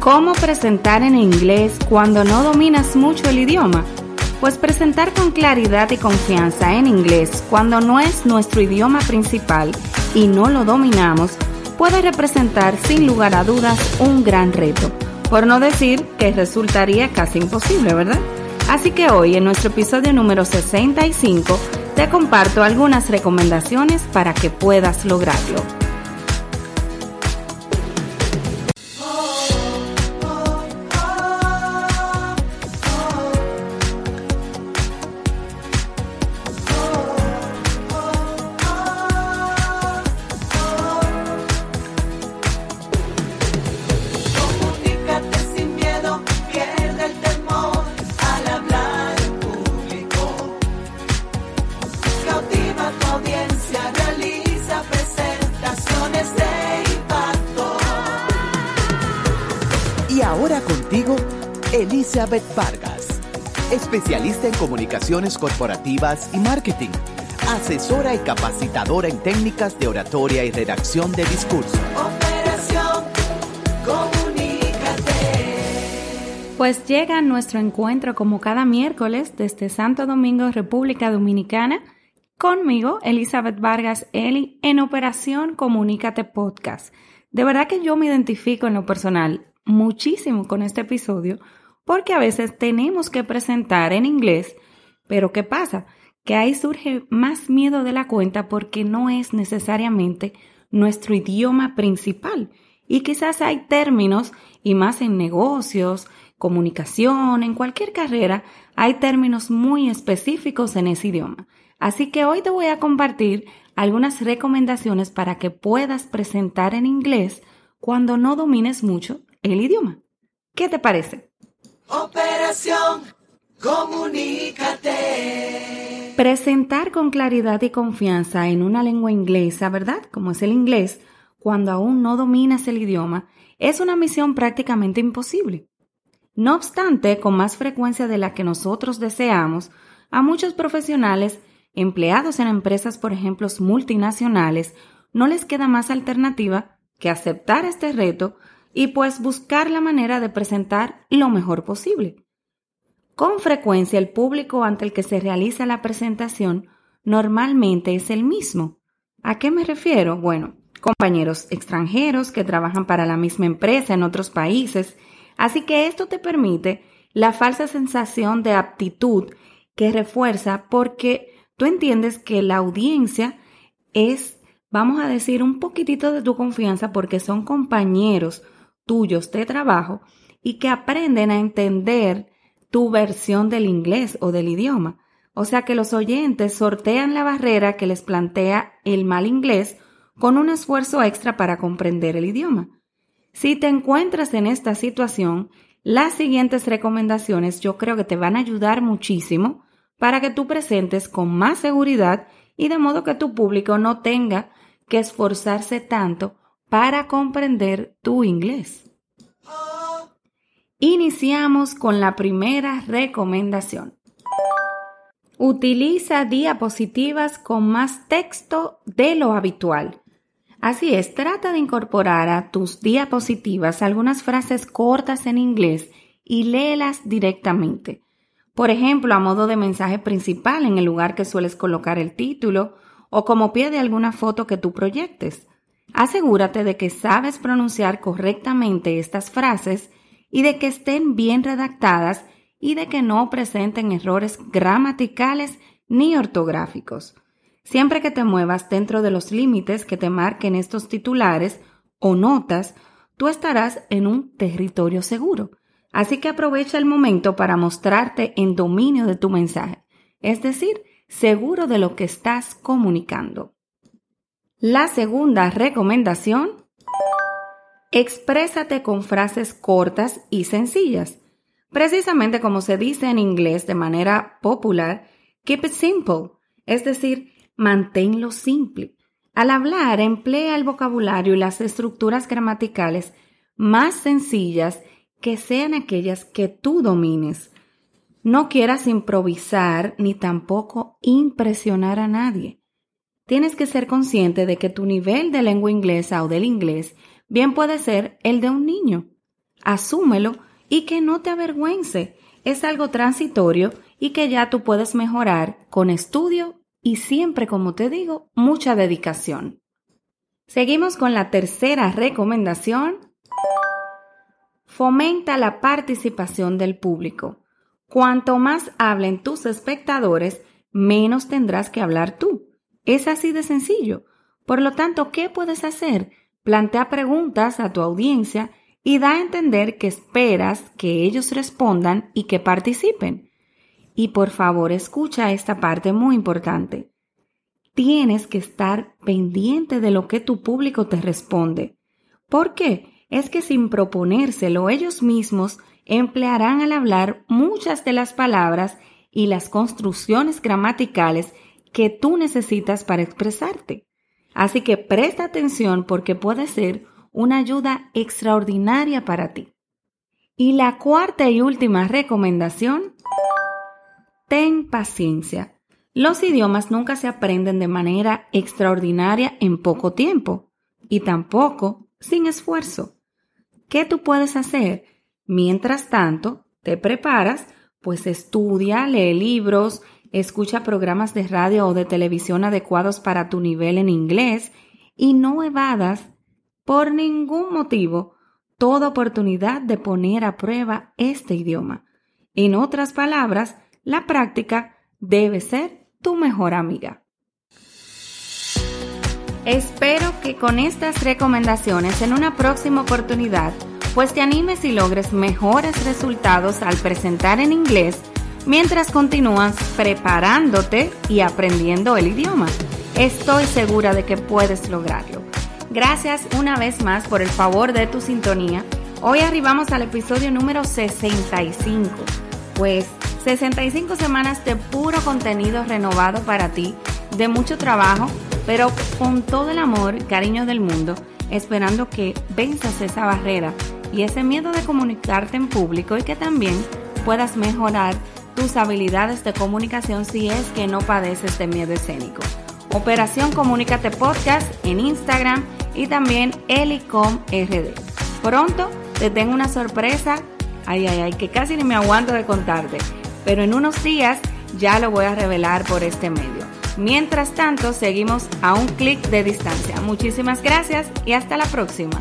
¿Cómo presentar en inglés cuando no dominas mucho el idioma? Pues presentar con claridad y confianza en inglés cuando no es nuestro idioma principal y no lo dominamos puede representar sin lugar a dudas un gran reto, por no decir que resultaría casi imposible, ¿verdad? Así que hoy en nuestro episodio número 65 te comparto algunas recomendaciones para que puedas lograrlo. Elizabeth Vargas, especialista en comunicaciones corporativas y marketing, asesora y capacitadora en técnicas de oratoria y redacción de discurso. Operación Comunícate. Pues llega nuestro encuentro como cada miércoles desde Santo Domingo, República Dominicana, conmigo, Elizabeth Vargas Eli, en Operación Comunícate Podcast. De verdad que yo me identifico en lo personal muchísimo con este episodio porque a veces tenemos que presentar en inglés, pero ¿qué pasa? Que ahí surge más miedo de la cuenta porque no es necesariamente nuestro idioma principal. Y quizás hay términos, y más en negocios, comunicación, en cualquier carrera, hay términos muy específicos en ese idioma. Así que hoy te voy a compartir algunas recomendaciones para que puedas presentar en inglés cuando no domines mucho el idioma. ¿Qué te parece? Operación Comunícate. Presentar con claridad y confianza en una lengua inglesa, ¿verdad? Como es el inglés, cuando aún no dominas el idioma, es una misión prácticamente imposible. No obstante, con más frecuencia de la que nosotros deseamos, a muchos profesionales empleados en empresas, por ejemplo, multinacionales, no les queda más alternativa que aceptar este reto y pues buscar la manera de presentar lo mejor posible. Con frecuencia el público ante el que se realiza la presentación normalmente es el mismo. ¿A qué me refiero? Bueno, compañeros extranjeros que trabajan para la misma empresa en otros países, así que esto te permite la falsa sensación de aptitud que refuerza porque tú entiendes que la audiencia es, vamos a decir, un poquitito de tu confianza porque son compañeros tuyos de trabajo y que aprenden a entender tu versión del inglés o del idioma. O sea que los oyentes sortean la barrera que les plantea el mal inglés con un esfuerzo extra para comprender el idioma. Si te encuentras en esta situación, las siguientes recomendaciones yo creo que te van a ayudar muchísimo para que tú presentes con más seguridad y de modo que tu público no tenga que esforzarse tanto para comprender tu inglés. Iniciamos con la primera recomendación. Utiliza diapositivas con más texto de lo habitual. Así es, trata de incorporar a tus diapositivas algunas frases cortas en inglés y léelas directamente. Por ejemplo, a modo de mensaje principal en el lugar que sueles colocar el título o como pie de alguna foto que tú proyectes. Asegúrate de que sabes pronunciar correctamente estas frases y de que estén bien redactadas y de que no presenten errores gramaticales ni ortográficos. Siempre que te muevas dentro de los límites que te marquen estos titulares o notas, tú estarás en un territorio seguro. Así que aprovecha el momento para mostrarte en dominio de tu mensaje, es decir, seguro de lo que estás comunicando. La segunda recomendación, exprésate con frases cortas y sencillas. Precisamente como se dice en inglés de manera popular, keep it simple, es decir, manténlo simple. Al hablar, emplea el vocabulario y las estructuras gramaticales más sencillas que sean aquellas que tú domines. No quieras improvisar ni tampoco impresionar a nadie tienes que ser consciente de que tu nivel de lengua inglesa o del inglés bien puede ser el de un niño. asúmelo y que no te avergüence. Es algo transitorio y que ya tú puedes mejorar con estudio y siempre, como te digo, mucha dedicación. Seguimos con la tercera recomendación. Fomenta la participación del público. Cuanto más hablen tus espectadores, menos tendrás que hablar tú. Es así de sencillo. Por lo tanto, ¿qué puedes hacer? Plantea preguntas a tu audiencia y da a entender que esperas que ellos respondan y que participen. Y por favor, escucha esta parte muy importante. Tienes que estar pendiente de lo que tu público te responde. ¿Por qué? Es que sin proponérselo ellos mismos emplearán al hablar muchas de las palabras y las construcciones gramaticales que tú necesitas para expresarte. Así que presta atención porque puede ser una ayuda extraordinaria para ti. Y la cuarta y última recomendación, ten paciencia. Los idiomas nunca se aprenden de manera extraordinaria en poco tiempo y tampoco sin esfuerzo. ¿Qué tú puedes hacer? Mientras tanto, te preparas, pues estudia, lee libros, escucha programas de radio o de televisión adecuados para tu nivel en inglés y no evadas por ningún motivo toda oportunidad de poner a prueba este idioma. En otras palabras, la práctica debe ser tu mejor amiga. Espero que con estas recomendaciones en una próxima oportunidad pues te animes y logres mejores resultados al presentar en inglés mientras continúas preparándote y aprendiendo el idioma. Estoy segura de que puedes lograrlo. Gracias una vez más por el favor de tu sintonía. Hoy arribamos al episodio número 65. Pues 65 semanas de puro contenido renovado para ti, de mucho trabajo, pero con todo el amor cariño del mundo, esperando que venzas esa barrera y ese miedo de comunicarte en público y que también puedas mejorar tus habilidades de comunicación si es que no padeces de miedo escénico. Operación Comunícate Podcast en Instagram y también Elicom RD. Pronto te tengo una sorpresa, ay, ay, ay, que casi ni me aguanto de contarte, pero en unos días ya lo voy a revelar por este medio. Mientras tanto, seguimos a un clic de distancia. Muchísimas gracias y hasta la próxima.